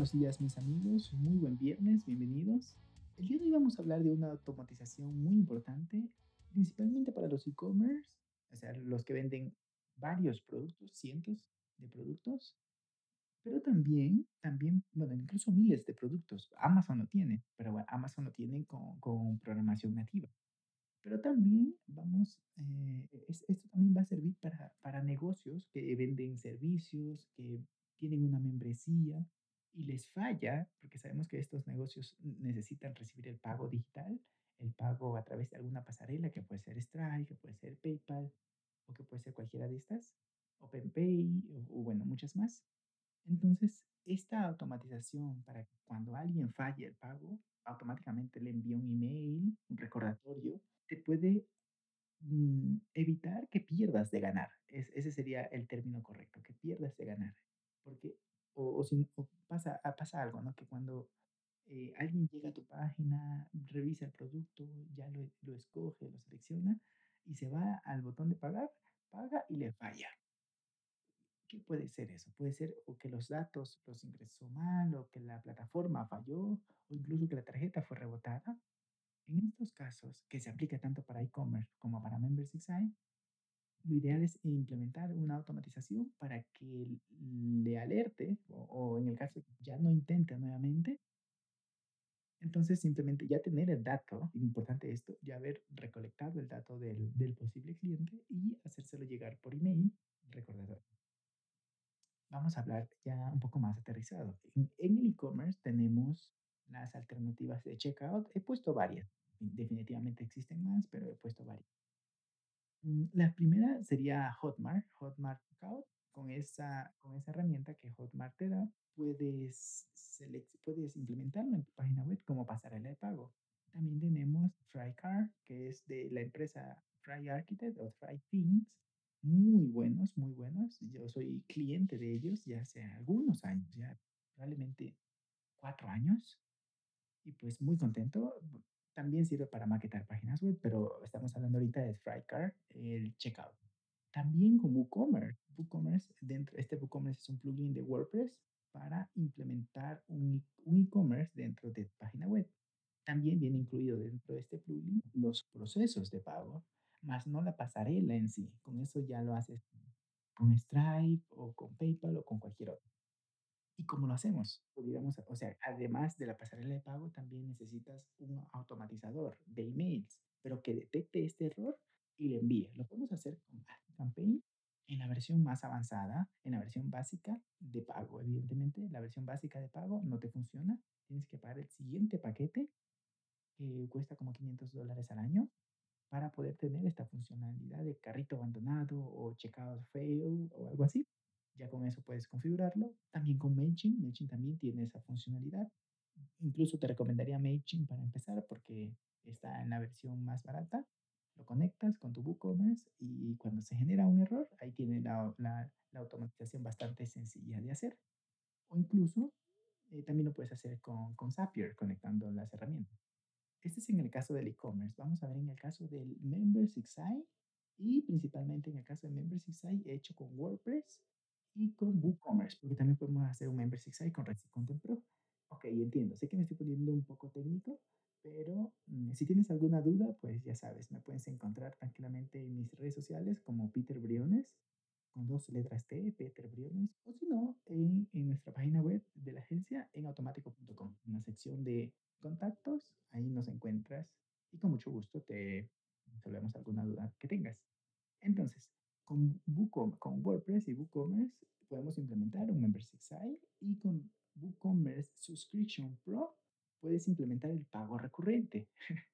Buenos días mis amigos, muy buen viernes, bienvenidos. El día de hoy vamos a hablar de una automatización muy importante, principalmente para los e-commerce, o sea, los que venden varios productos, cientos de productos, pero también, también, bueno, incluso miles de productos. Amazon lo tiene, pero bueno, Amazon lo tiene con, con programación nativa. Pero también vamos, eh, esto también va a servir para, para negocios que venden servicios, que tienen una membresía, y les falla, porque sabemos que estos negocios necesitan recibir el pago digital, el pago a través de alguna pasarela, que puede ser Stripe, que puede ser PayPal, o que puede ser cualquiera de estas, OpenPay, o, bueno, muchas más. Entonces, esta automatización para que cuando alguien falle el pago, automáticamente le envía un email, un recordatorio, te puede mm, evitar que pierdas de ganar. ese sería el término correcto, que pierdas de ganar. Porque o, si pasa, pasa algo, ¿no? Que cuando eh, alguien llega a tu página, revisa el producto, ya lo, lo escoge, lo selecciona y se va al botón de pagar, paga y le falla. ¿Qué puede ser eso? Puede ser o que los datos los ingresó mal, o que la plataforma falló, o incluso que la tarjeta fue rebotada. En estos casos, que se aplica tanto para e-commerce como para Membership Site, lo ideal es implementar una automatización para que le alerte o, en el caso ya no intente nuevamente, entonces simplemente ya tener el dato, importante esto, ya haber recolectado el dato del, del posible cliente y hacérselo llegar por email, recordatorio. Vamos a hablar ya un poco más aterrizado. En, en el e-commerce tenemos las alternativas de checkout. He puesto varias. Definitivamente existen más, pero he puesto varias. Mm, la primera sería Hotmart, Hotmart Checkout. Con esa, con esa herramienta que Hotmart te da, puedes, puedes implementarlo en tu página web como pasarela de pago. También tenemos FryCar, que es de la empresa Fry Architect o Fry Things. Muy buenos, muy buenos. Yo soy cliente de ellos ya hace algunos años, ya probablemente cuatro años. Y pues muy contento también sirve para maquetar páginas web, pero estamos hablando ahorita de Frycar, el checkout. También con WooCommerce. WooCommerce, dentro, este WooCommerce es un plugin de WordPress para implementar un e-commerce dentro de página web. También viene incluido dentro de este plugin los procesos de pago, más no la pasarela en sí. Con eso ya lo haces con Stripe o con PayPal o con cualquier otro. ¿Y cómo lo hacemos? Pudiéramos, o sea, además de la pasarela de pago, también necesitas un automatizador de emails, pero que detecte este error y le envíe. Lo podemos hacer con Campaign en la versión más avanzada, en la versión básica de pago. Evidentemente, la versión básica de pago no te funciona. Tienes que pagar el siguiente paquete que cuesta como 500 dólares al año para poder tener esta funcionalidad de carrito abandonado o checkout fail o algo así. Ya con eso puedes configurarlo. También con MailChimp. MailChimp también tiene esa funcionalidad. Incluso te recomendaría MailChimp para empezar porque está en la versión más barata. Lo conectas con tu WooCommerce y cuando se genera un error, ahí tiene la, la, automatización bastante sencilla de hacer. O incluso eh, también lo puedes hacer con, con Zapier conectando las herramientas. Este es en el caso del e-commerce. Vamos a ver en el caso del Site y principalmente en el caso del Membership Site hecho con WordPress y con WooCommerce, porque también podemos hacer un membership site con Redis Content Pro. Ok, entiendo. Sé que me estoy poniendo un poco técnico, pero mm, si tienes alguna duda, pues ya sabes, me puedes encontrar tranquilamente en mis redes sociales como Peter Briones, con dos letras T, Peter Briones, o si no, en, en nuestra página web de la agencia en automático.com, en la sección de contactos, ahí nos encuentras y con mucho gusto te resolvemos alguna duda que tengas. Entonces, con, con WordPress y WooCommerce podemos implementar un Membership Site y con WooCommerce Subscription Pro puedes implementar el pago recurrente.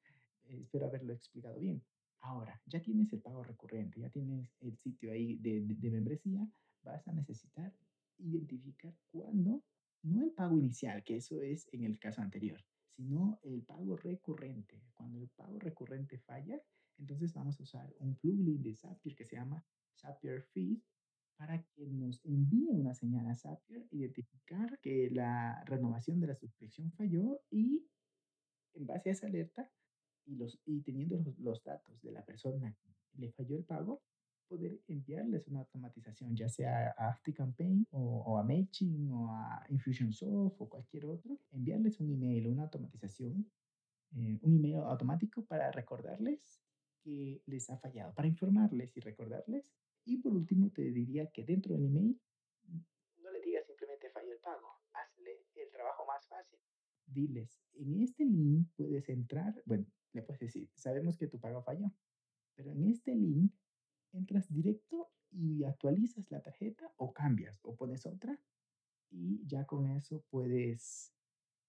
Espero haberlo explicado bien. Ahora, ya tienes el pago recurrente, ya tienes el sitio ahí de, de, membresía, vas a necesitar identificar cuándo, no el pago inicial, que eso es en el caso anterior, sino el pago recurrente. Cuando el pago recurrente falla, entonces vamos a usar un plugin de Zapier que se llama Zapier Feed para que nos envíe una señal a Zapier, identificar que la renovación de la suscripción falló y en base a esa alerta y, los, y teniendo los, los datos de la persona que le falló el pago, poder enviarles una automatización, ya sea a ActiveCampaign o, o a MailChimp o a Infusionsoft o cualquier otro, enviarles un email, una automatización, eh, un email automático para recordarles que les ha fallado, para informarles y recordarles. Y por último, te diría que dentro del email no le digas simplemente falló el pago, hazle el trabajo más fácil. Diles, en este link puedes entrar, bueno, le puedes decir, sabemos que tu pago falló, pero en este link entras directo y actualizas la tarjeta o cambias o pones otra y ya con eso puedes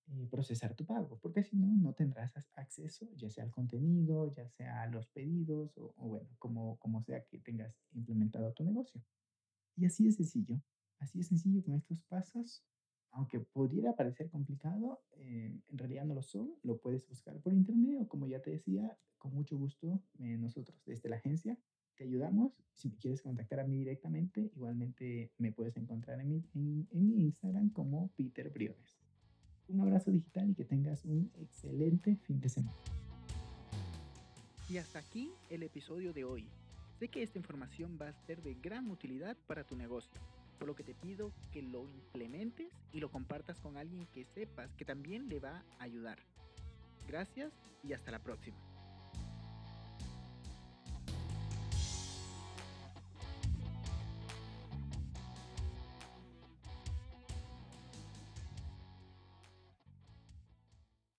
eh, procesar tu pago, porque si no, no tendrás acceso ya sea al contenido, ya sea a los pedidos o, bueno, como, como sea que tengas implementado tu negocio. Y así es sencillo, así es sencillo con estos pasos aunque pudiera parecer complicado, eh, en realidad no lo son. Lo puedes buscar por internet o como ya te decía, con mucho gusto eh, nosotros desde la agencia te ayudamos. Si me quieres contactar a mí directamente, igualmente me puedes encontrar en mi, en, en mi Instagram como Peter Briones. Un abrazo digital y que tengas un excelente fin de semana. Y hasta aquí el episodio de hoy. Sé que esta información va a ser de gran utilidad para tu negocio por lo que te pido que lo implementes y lo compartas con alguien que sepas que también le va a ayudar. Gracias y hasta la próxima.